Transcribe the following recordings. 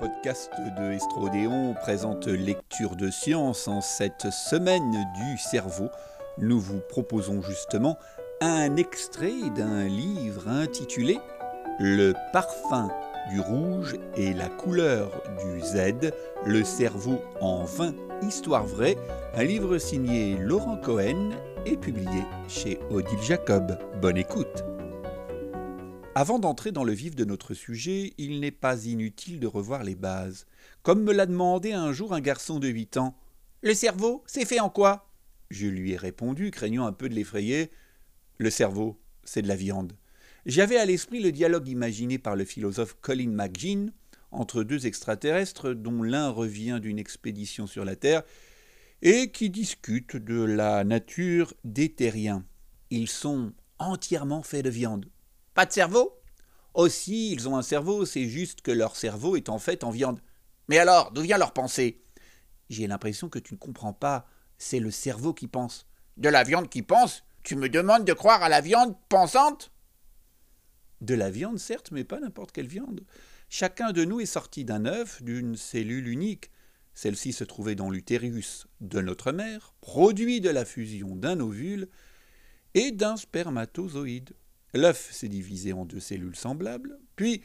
podcast de Estrodéon présente lecture de science en cette semaine du cerveau. Nous vous proposons justement un extrait d'un livre intitulé Le parfum du rouge et la couleur du Z, le cerveau en 20 histoires vraies, un livre signé Laurent Cohen et publié chez Odile Jacob. Bonne écoute. Avant d'entrer dans le vif de notre sujet, il n'est pas inutile de revoir les bases. Comme me l'a demandé un jour un garçon de 8 ans. Le cerveau, c'est fait en quoi? Je lui ai répondu, craignant un peu de l'effrayer. Le cerveau, c'est de la viande. J'avais à l'esprit le dialogue imaginé par le philosophe Colin McGinn entre deux extraterrestres dont l'un revient d'une expédition sur la Terre et qui discutent de la nature des terriens. Ils sont entièrement faits de viande. Pas de cerveau Aussi, ils ont un cerveau, c'est juste que leur cerveau est en fait en viande. Mais alors, d'où vient leur pensée? J'ai l'impression que tu ne comprends pas. C'est le cerveau qui pense. De la viande qui pense Tu me demandes de croire à la viande pensante? De la viande, certes, mais pas n'importe quelle viande. Chacun de nous est sorti d'un œuf, d'une cellule unique. Celle-ci se trouvait dans l'utérus de notre mère, produit de la fusion d'un ovule et d'un spermatozoïde. L'œuf s'est divisé en deux cellules semblables, puis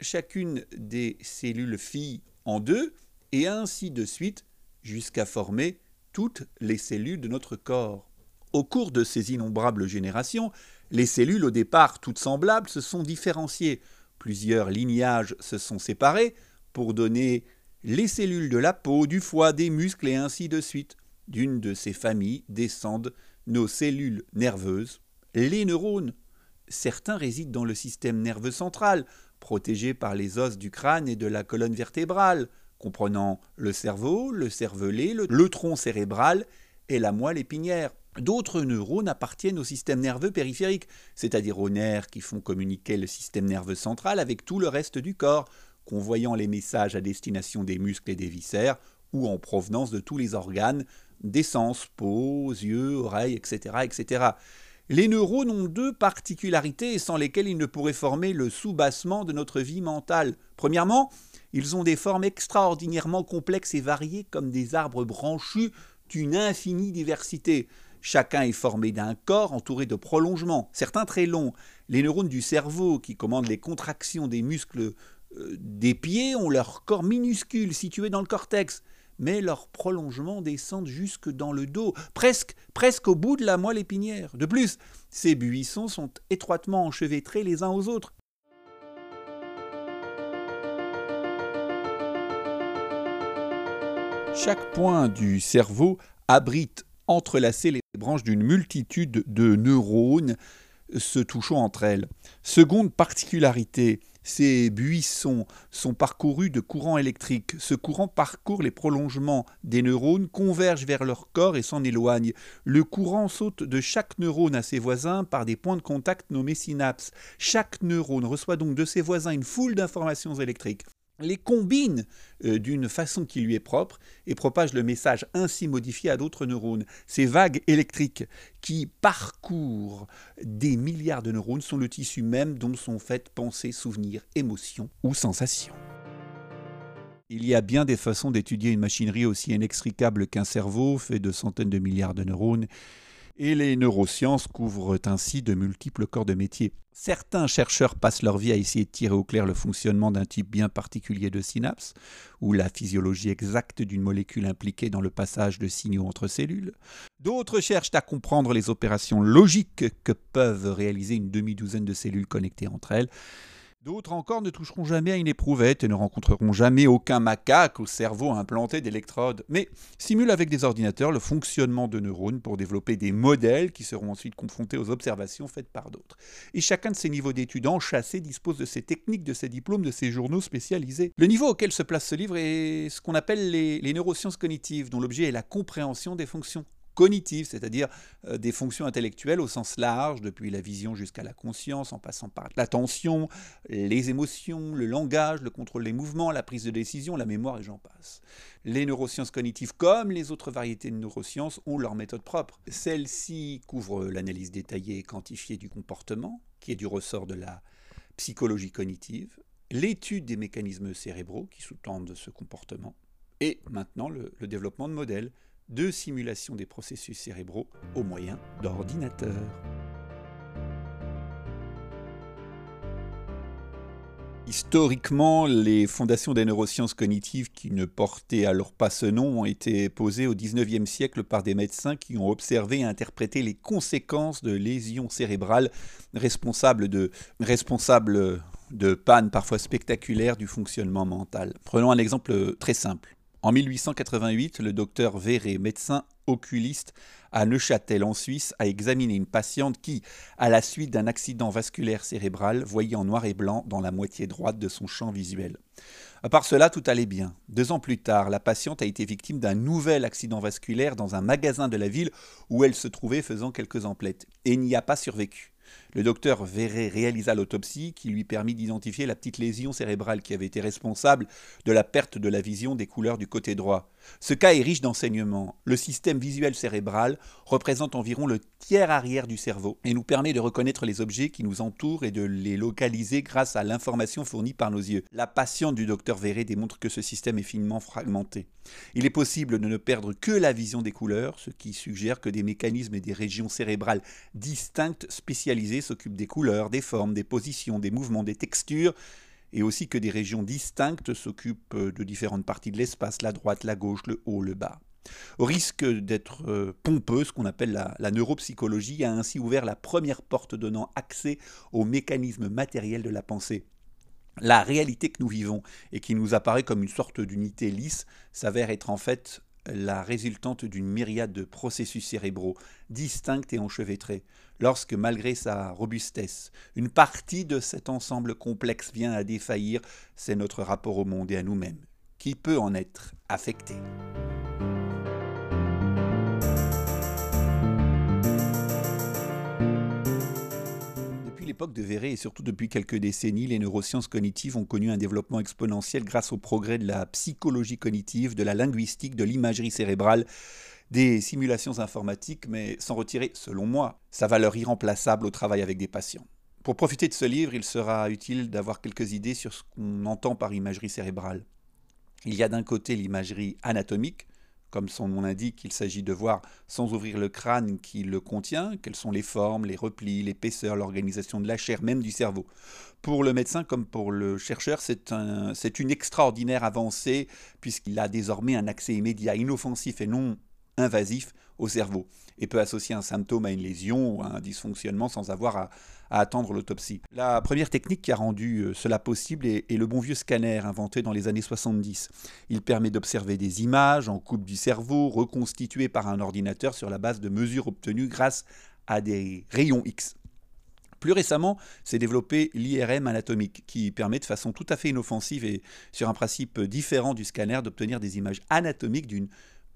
chacune des cellules filles en deux, et ainsi de suite, jusqu'à former toutes les cellules de notre corps. Au cours de ces innombrables générations, les cellules, au départ toutes semblables, se sont différenciées. Plusieurs lignages se sont séparés pour donner les cellules de la peau, du foie, des muscles et ainsi de suite. D'une de ces familles descendent nos cellules nerveuses, les neurones certains résident dans le système nerveux central, protégé par les os du crâne et de la colonne vertébrale, comprenant le cerveau, le cervelet, le, tronc cérébral et la moelle épinière. D'autres neurones appartiennent au système nerveux périphérique, c'est-à-dire aux nerfs qui font communiquer le système nerveux central avec tout le reste du corps, convoyant les messages à destination des muscles et des viscères, ou en provenance de tous les organes, des sens, peau, yeux, oreilles, etc., etc. Les neurones ont deux particularités sans lesquelles ils ne pourraient former le soubassement de notre vie mentale. Premièrement, ils ont des formes extraordinairement complexes et variées comme des arbres branchus d'une infinie diversité. Chacun est formé d'un corps entouré de prolongements, certains très longs. Les neurones du cerveau qui commandent les contractions des muscles euh, des pieds ont leur corps minuscule situé dans le cortex mais leurs prolongements descendent jusque dans le dos, presque, presque au bout de la moelle épinière. De plus, ces buissons sont étroitement enchevêtrés les uns aux autres. Chaque point du cerveau abrite entrelacé les branches d'une multitude de neurones se touchant entre elles. Seconde particularité, ces buissons sont parcourus de courants électriques. Ce courant parcourt les prolongements des neurones, converge vers leur corps et s'en éloigne. Le courant saute de chaque neurone à ses voisins par des points de contact nommés synapses. Chaque neurone reçoit donc de ses voisins une foule d'informations électriques les combine euh, d'une façon qui lui est propre et propage le message ainsi modifié à d'autres neurones. Ces vagues électriques qui parcourent des milliards de neurones sont le tissu même dont sont faites pensées, souvenirs, émotions ou sensations. Il y a bien des façons d'étudier une machinerie aussi inextricable qu'un cerveau fait de centaines de milliards de neurones et les neurosciences couvrent ainsi de multiples corps de métier. Certains chercheurs passent leur vie à essayer de tirer au clair le fonctionnement d'un type bien particulier de synapse, ou la physiologie exacte d'une molécule impliquée dans le passage de signaux entre cellules. D'autres cherchent à comprendre les opérations logiques que peuvent réaliser une demi-douzaine de cellules connectées entre elles. D'autres encore ne toucheront jamais à une éprouvette et ne rencontreront jamais aucun macaque au cerveau implanté d'électrodes, mais simulent avec des ordinateurs le fonctionnement de neurones pour développer des modèles qui seront ensuite confrontés aux observations faites par d'autres. Et chacun de ces niveaux d'études enchâssés dispose de ses techniques, de ses diplômes, de ses journaux spécialisés. Le niveau auquel se place ce livre est ce qu'on appelle les, les neurosciences cognitives, dont l'objet est la compréhension des fonctions cognitive, c'est-à-dire euh, des fonctions intellectuelles au sens large, depuis la vision jusqu'à la conscience, en passant par l'attention, les émotions, le langage, le contrôle des mouvements, la prise de décision, la mémoire et j'en passe. Les neurosciences cognitives, comme les autres variétés de neurosciences, ont leur méthode propre. Celle-ci couvre l'analyse détaillée et quantifiée du comportement, qui est du ressort de la psychologie cognitive. l'étude des mécanismes cérébraux qui sous-tendent ce comportement, et maintenant le développement de modèles de simulation des processus cérébraux au moyen d'ordinateurs. Historiquement, les fondations des neurosciences cognitives qui ne portaient alors pas ce nom ont été posées au XIXe siècle par des médecins qui ont observé et interprété les conséquences de lésions cérébrales responsables de, responsables de pannes parfois spectaculaires du fonctionnement mental. Prenons un exemple très simple. En 1888, le docteur Véret, médecin oculiste à Neuchâtel en Suisse, a examiné une patiente qui, à la suite d'un accident vasculaire cérébral, voyait en noir et blanc dans la moitié droite de son champ visuel. À part cela, tout allait bien. Deux ans plus tard, la patiente a été victime d'un nouvel accident vasculaire dans un magasin de la ville où elle se trouvait faisant quelques emplettes et n'y a pas survécu. Le docteur Verret réalisa l'autopsie qui lui permit d'identifier la petite lésion cérébrale qui avait été responsable de la perte de la vision des couleurs du côté droit. Ce cas est riche d'enseignements. Le système visuel cérébral représente environ le tiers arrière du cerveau et nous permet de reconnaître les objets qui nous entourent et de les localiser grâce à l'information fournie par nos yeux. La patiente du docteur Verret démontre que ce système est finement fragmenté. Il est possible de ne perdre que la vision des couleurs, ce qui suggère que des mécanismes et des régions cérébrales distinctes spécialisées s'occupent des couleurs, des formes, des positions, des mouvements, des textures, et aussi que des régions distinctes s'occupent de différentes parties de l'espace, la droite, la gauche, le haut, le bas. Au risque d'être euh, pompeux, ce qu'on appelle la, la, neuropsychologie a ainsi ouvert la première porte donnant accès aux mécanismes matériels de la pensée. La réalité que nous vivons et qui nous apparaît comme une sorte d'unité lisse s'avère être en fait la résultante d'une myriade de processus cérébraux distincts et enchevêtrés, lorsque, malgré sa robustesse, une partie de cet ensemble complexe vient à défaillir, c'est notre rapport au monde et à nous-mêmes qui peut en être affecté. De Verret et surtout depuis quelques décennies, les neurosciences cognitives ont connu un développement exponentiel grâce au progrès de la psychologie cognitive, de la linguistique, de l'imagerie cérébrale, des simulations informatiques, mais sans retirer, selon moi, sa valeur irremplaçable au travail avec des patients. Pour profiter de ce livre, il sera utile d'avoir quelques idées sur ce qu'on entend par imagerie cérébrale. Il y a d'un côté l'imagerie anatomique, comme son nom l'indique, il s'agit de voir sans ouvrir le crâne qui le contient, quelles sont les formes, les replis, l'épaisseur, l'organisation de la chair, même du cerveau. Pour le médecin comme pour le chercheur, c'est un, une extraordinaire avancée puisqu'il a désormais un accès immédiat, inoffensif et non invasif au cerveau et peut associer un symptôme à une lésion ou à un dysfonctionnement sans avoir à, attendre l'autopsie. La première technique qui a rendu euh, cela possible est, le bon vieux scanner inventé dans les années 70. Il permet d'observer des images en coupe du cerveau reconstituées par un ordinateur sur la base de mesures obtenues grâce à des rayons X. Plus récemment, s'est développé l'IRM anatomique, qui permet de façon tout à fait inoffensive et sur un principe différent du scanner d'obtenir des images anatomiques d'une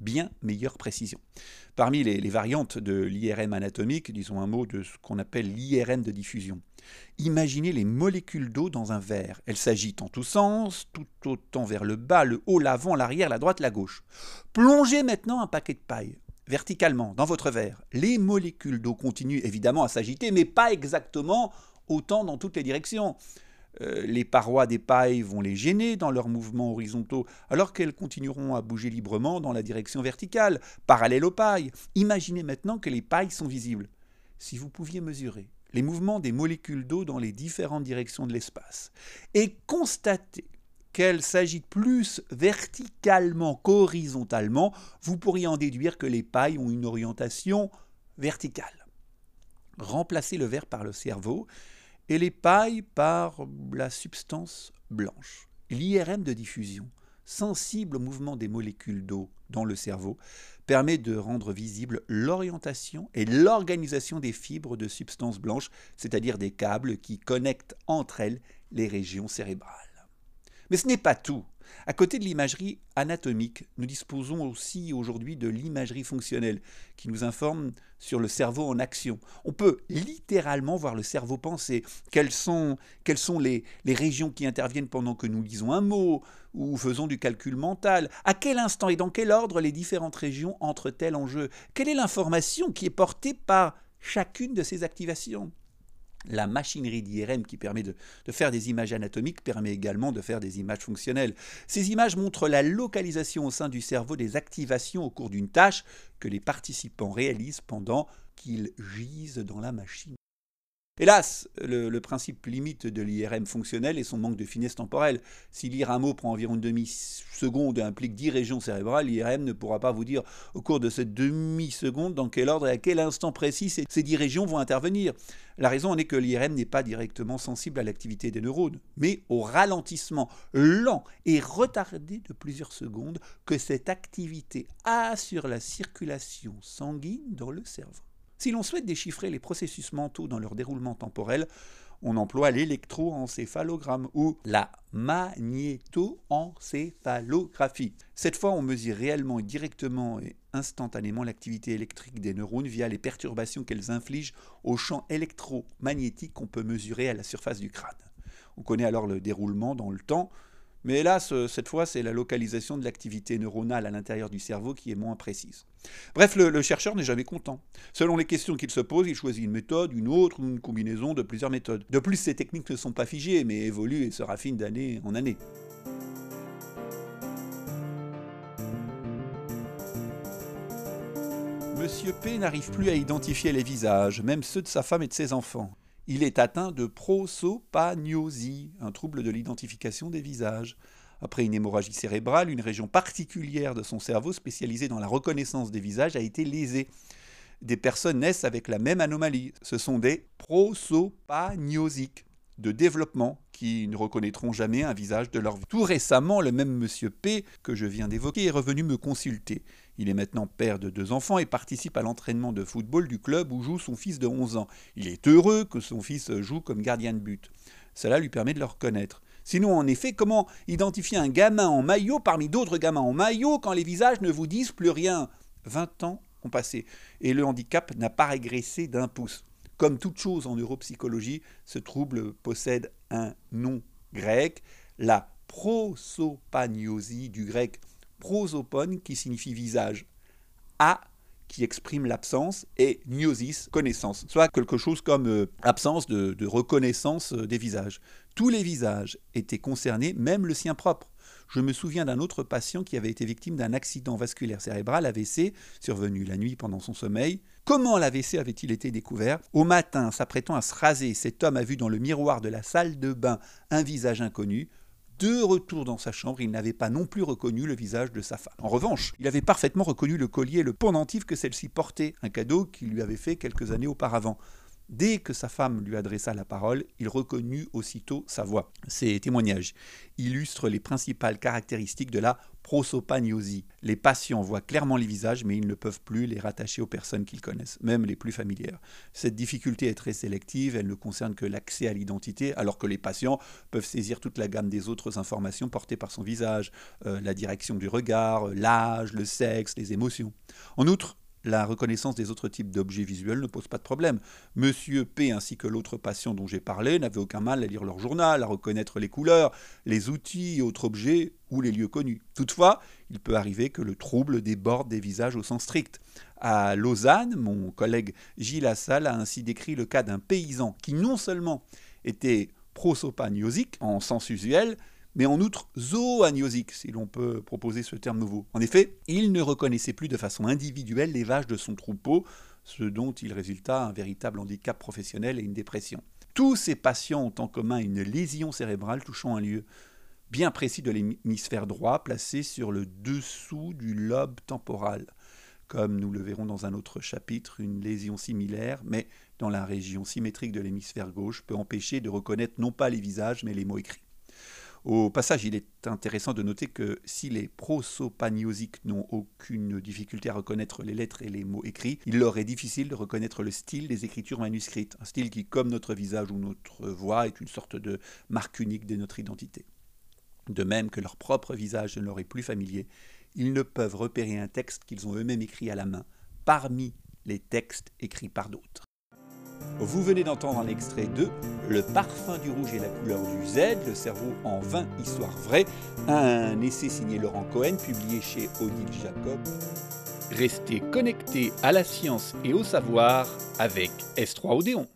bien meilleure précision. Parmi les, variantes de l'IRM anatomique, disons un mot de ce qu'on appelle l'IRM de diffusion. Imaginez les molécules d'eau dans un verre. Elles s'agitent en tous sens, tout autant vers le bas, le haut, l'avant, l'arrière, la droite, la gauche. Plongez maintenant un paquet de paille verticalement dans votre verre. Les molécules d'eau continuent évidemment à s'agiter, mais pas exactement autant dans toutes les directions. Euh, les parois des pailles vont les gêner dans leurs mouvements horizontaux, alors qu'elles continueront à bouger librement dans la direction verticale, parallèle aux pailles. Imaginez maintenant que les pailles sont visibles. Si vous pouviez mesurer les mouvements des molécules d'eau dans les différentes directions de l'espace et constater qu'elles s'agitent plus verticalement qu'horizontalement, vous pourriez en déduire que les pailles ont une orientation verticale. Remplacez le verre par le cerveau et les pailles par la substance blanche. L'IRM de diffusion, sensible au mouvement des molécules d'eau dans le cerveau, permet de rendre visible l'orientation et l'organisation des fibres de substance blanche, c'est-à-dire des câbles qui connectent entre elles les régions cérébrales. Mais ce n'est pas tout. À côté de l'imagerie anatomique, nous disposons aussi aujourd'hui de l'imagerie fonctionnelle qui nous informe sur le cerveau en action. On peut littéralement voir le cerveau penser. Quelles sont, les, les régions qui interviennent pendant que nous lisons un mot ou faisons du calcul mental? À quel instant et dans quel ordre les différentes régions entrent-elles en jeu? Quelle est l'information qui est portée par chacune de ces activations? La machinerie d'IRM qui permet de, faire des images anatomiques permet également de faire des images fonctionnelles. Ces images montrent la localisation au sein du cerveau des activations au cours d'une tâche que les participants réalisent pendant qu'ils gisent dans la machine. Hélas, le, principe limite de l'IRM fonctionnel est son manque de finesse temporelle. Si lire un mot prend environ une demi-seconde et implique 10 régions cérébrales, l'IRM ne pourra pas vous dire au cours de cette demi-seconde dans quel ordre et à quel instant précis ces, ces 10 régions vont intervenir. La raison en est que l'IRM n'est pas directement sensible à l'activité des neurones, mais au ralentissement lent et retardé de plusieurs secondes que cette activité a sur la circulation sanguine dans le cerveau. Si l'on souhaite déchiffrer les processus mentaux dans leur déroulement temporel, on emploie l'électroencéphalogramme ou la magnétoencéphalographie. Cette fois, on mesure réellement et directement et instantanément l'activité électrique des neurones via les perturbations qu'elles infligent au champ électromagnétique qu'on peut mesurer à la surface du crâne. On connaît alors le déroulement dans le temps mais hélas, cette fois, c'est la localisation de l'activité neuronale à l'intérieur du cerveau qui est moins précise. Bref, le, chercheur n'est jamais content. Selon les questions qu'il se pose, il choisit une méthode, une autre ou une combinaison de plusieurs méthodes. De plus, ces techniques ne sont pas figées, mais évoluent et se raffinent d'année en année. Monsieur P n'arrive plus à identifier les visages, même ceux de sa femme et de ses enfants il est atteint de prosopagnosie, un trouble de l'identification des visages. Après une hémorragie cérébrale, une région particulière de son cerveau spécialisée dans la reconnaissance des visages a été lésée. Des personnes naissent avec la même anomalie. Ce sont des prosopagnosiques de développement qui ne reconnaîtront jamais un visage de leur vie. Tout récemment, le même monsieur P que je viens d'évoquer est revenu me consulter. Il est maintenant père de deux enfants et participe à l'entraînement de football du club où joue son fils de 11 ans. Il est heureux que son fils joue comme gardien de but. Cela lui permet de le reconnaître. Sinon, en effet, comment identifier un gamin en maillot parmi d'autres gamins en maillot quand les visages ne vous disent plus rien? 20 ans ont passé et le handicap n'a pas régressé d'un pouce. Comme toute chose en neuropsychologie, ce trouble possède un nom grec, la prosopagnosie du grec prosopone qui signifie visage, a qui exprime l'absence et gnosis, connaissance, soit quelque chose comme euh, absence de, reconnaissance euh, des visages. Tous les visages étaient concernés, même le sien propre. Je me souviens d'un autre patient qui avait été victime d'un accident vasculaire cérébral AVC, survenu la nuit pendant son sommeil. Comment l'AVC avait-il été découvert? Au matin, s'apprêtant à se raser, cet homme a vu dans le miroir de la salle de bain un visage inconnu. De retour dans sa chambre, il n'avait pas non plus reconnu le visage de sa femme. En revanche, il avait parfaitement reconnu le collier et le pendentif que celle-ci portait, un cadeau qu'il lui avait fait quelques années auparavant. Dès que sa femme lui adressa la parole, il reconnut aussitôt sa voix. Ces témoignages illustrent les principales caractéristiques de la prosopagnosie. Les patients voient clairement les visages, mais ils ne peuvent plus les rattacher aux personnes qu'ils connaissent, même les plus familières. Cette difficulté est très sélective, elle ne concerne que l'accès à l'identité, alors que les patients peuvent saisir toute la gamme des autres informations portées par son visage, euh, la direction du regard, l'âge, le sexe, les émotions. En outre, la reconnaissance des autres types d'objets visuels ne pose pas de problème. Monsieur P ainsi que l'autre patient dont j'ai parlé n'avaient aucun mal à lire leur journal, à reconnaître les couleurs, les outils et autres objets ou les lieux connus. Toutefois, il peut arriver que le trouble déborde des visages au sens strict. À Lausanne, mon collègue Gilles Assal a ainsi décrit le cas d'un paysan qui non seulement était prosopagnosique en sens usuel, mais en outre zooagnosique, si l'on peut proposer ce terme nouveau. En effet, il ne reconnaissait plus de façon individuelle les vaches de son troupeau, ce dont il résulta un véritable handicap professionnel et une dépression. Tous ces patients ont en commun une lésion cérébrale touchant un lieu bien précis de l'hémisphère droit, placé sur le dessous du lobe temporal. Comme nous le verrons dans un autre chapitre, une lésion similaire, mais dans la région symétrique de l'hémisphère gauche, peut empêcher de reconnaître non pas les visages, mais les mots écrits. Au passage, il est intéressant de noter que si les prosopagnosiques n'ont aucune difficulté à reconnaître les lettres et les mots écrits, il leur est difficile de reconnaître le style des écritures manuscrites, un style qui, comme notre visage ou notre voix, est une sorte de marque unique de notre identité. De même que leur propre visage ne leur est plus familier, ils ne peuvent repérer un texte qu'ils ont eux-mêmes écrit à la main parmi les textes écrits par d'autres. Vous venez d'entendre un extrait de Le parfum du rouge et la couleur du Z, le cerveau en 20 histoires vraies, un essai signé Laurent Cohen, publié chez Odile Jacob. Restez connectés à la science et au savoir avec S3 Odéon.